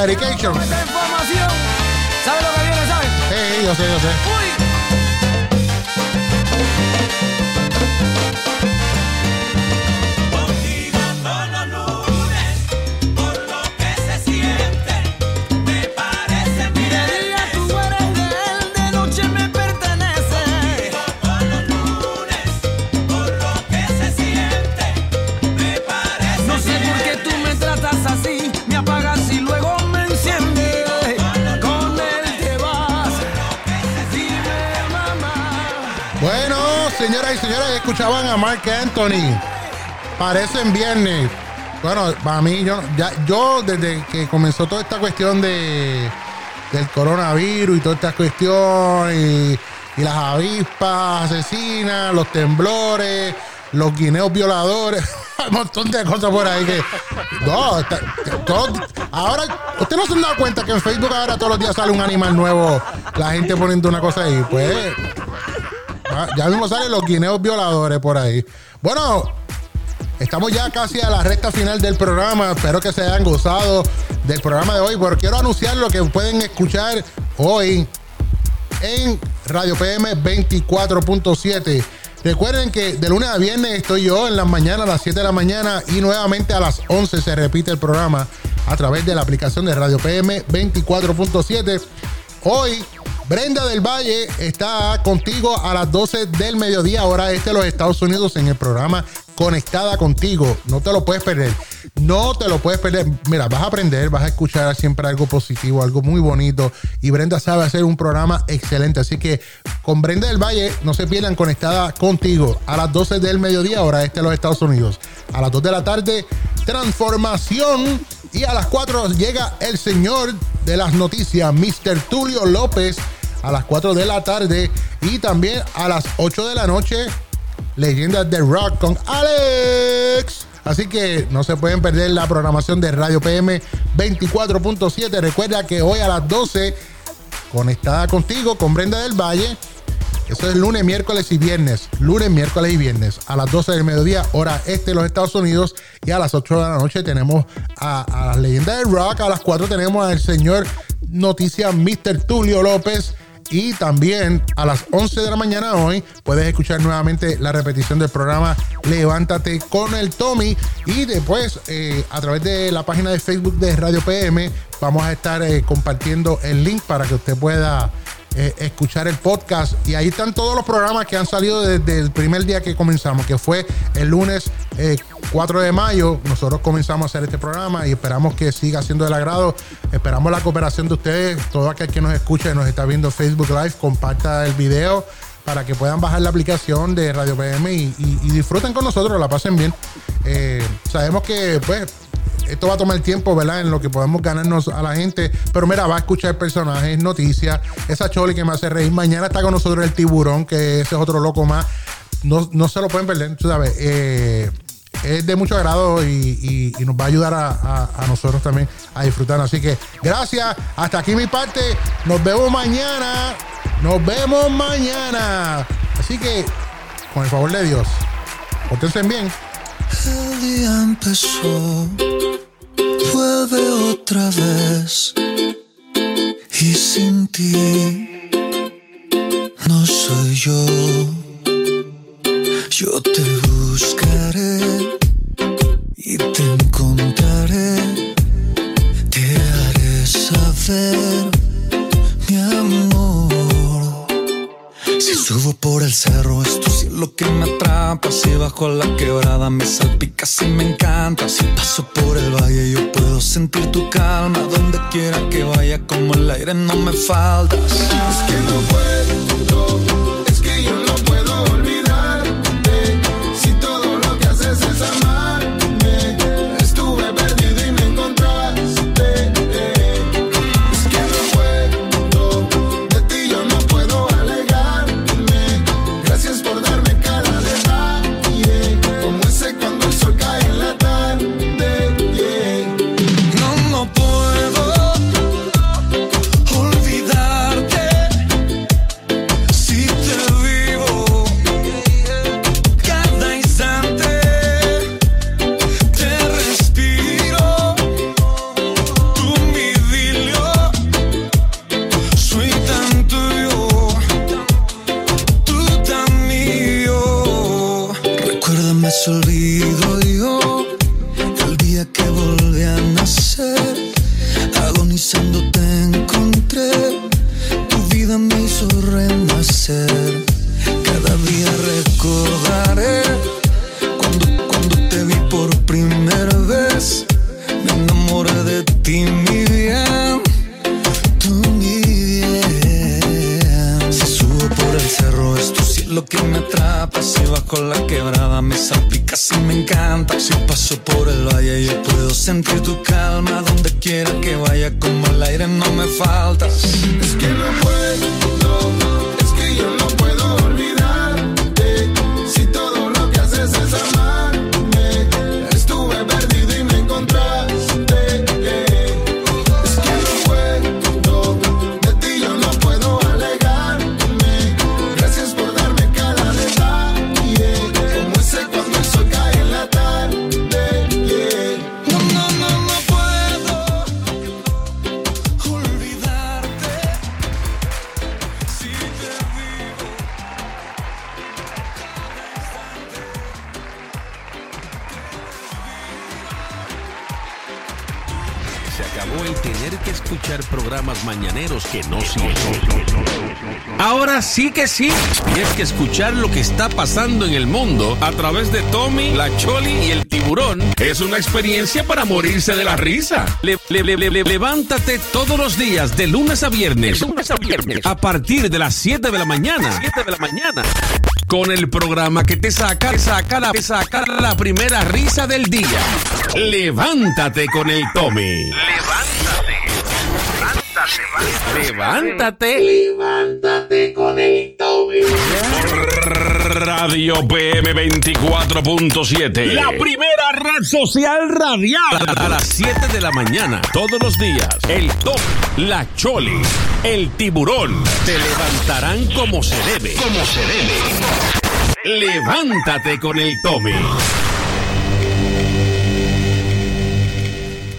Medication. ¿sabe lo que viene, sabe? Sí, yo sé, yo sé. Escuchaban a Mark Anthony. Parecen viernes. Bueno, para mí, yo, ya, yo desde que comenzó toda esta cuestión de del coronavirus y toda esta cuestión y, las avispas asesinas, los temblores, los guineos violadores, un montón de cosas por ahí que. No, todo- ahora, ¿usted no se han dado cuenta que en Facebook ahora todos los días sale un animal nuevo? La gente poniendo una cosa ahí. Pues Ah, Ya mismo salen los guineos violadores por ahí. Bueno, estamos ya casi a la recta final del programa. Espero que se hayan gozado del programa de hoy. Porque quiero anunciar lo que pueden escuchar hoy en Radio PM 24.7. Recuerden que de lunes a viernes estoy yo en las mañanas a las 7 de la mañana y nuevamente a las 11 se repite el programa a través de la aplicación de Radio PM 24.7. Hoy Brenda del Valle está contigo a las 12 del mediodía, hora este de los Estados Unidos, en el programa Conectada Contigo. No te lo puedes perder. No te lo puedes perder. Mira, vas a aprender, vas a escuchar siempre algo positivo, algo muy bonito. Y Brenda sabe hacer un programa excelente. Así que con Brenda del Valle, no se pierdan Conectada Contigo a las 12 del mediodía, hora este de los Estados Unidos. A las 2 de la tarde, Transformación. Y a las 4 llega el señor de las noticias, Mr. Tulio López, a las 4 de la tarde. Y también a las 8 de la noche, Leyendas de Rock con Alex. Así que no se pueden perder la programación de Radio PM 24.7. Recuerda que hoy a las 12, conectada contigo con Brenda del Valle. Eso es lunes, miércoles y viernes. Lunes, miércoles y viernes. A las 12 del mediodía, hora este de los Estados Unidos. Y a las 8 de la noche tenemos a, las leyendas del rock. A las 4 tenemos al señor Noticias Mr. Tulio López. Y también a las 11 de la mañana hoy puedes escuchar nuevamente la repetición del programa Levántate con el Tommy. Y después eh, a través de la página de Facebook de Radio PM vamos a estar eh, compartiendo el link para que usted pueda eh, escuchar el podcast. Y ahí están todos los programas que han salido desde el primer día que comenzamos, que fue el lunes eh, 4 de mayo. Nosotros comenzamos a hacer este programa y esperamos que siga siendo del agrado. Esperamos la cooperación de ustedes. Todo aquel que nos escuche, nos está viendo Facebook Live, comparta el video para que puedan bajar la aplicación de Radio PM y, y- y disfruten con nosotros, la pasen bien. Eh, sabemos que, pues, esto va a tomar tiempo, ¿verdad? En lo que podemos ganarnos a la gente. Pero mira, va a escuchar personajes, noticias. Esa Choli que me hace reír. Mañana está con nosotros el tiburón, que ese es otro loco más. No, no se lo pueden perder, sabes. Eh, es de mucho agrado y, nos va a ayudar a, nosotros también a disfrutar. Así que gracias. Hasta aquí mi parte. Nos vemos mañana. Nos vemos mañana. Así que, con el favor de Dios, pórtense bien. El día empezó vuelve otra vez. Y sin ti no soy yo. Yo te buscaré Si bajo la quebrada, me salpicas y me encanta. Si paso por el valle, yo puedo sentir tu calma. Donde quiera que vaya, como el aire, no me faltas. Es que no puedo, bajo la quebrada, me salpicas y me encanta. Si paso por el valle, yo puedo sentir tu calma. Donde quiera que vaya, como el aire, no me faltas. Es que no puedo, es que que no sirven. Ahora sí que sí. Y es que escuchar lo que está pasando en el mundo a través de Tommy, la Choli y el tiburón es una experiencia para morirse de la risa. Le- le- le- le- le- levántate todos los días de lunes a viernes. Lunes a viernes. A partir de las 7 de la mañana. 7 de la mañana. Con el programa que te saca, te saca, la, te saca la primera risa del día. Levántate con el Tommy. Levántate. Levántate con el Tommy. Radio PM 24.7. La primera red social radial. A las 7 de la mañana, todos los días. El top, la choli, el tiburón. Te levantarán como se debe. Como se debe. Levántate con el Tommy.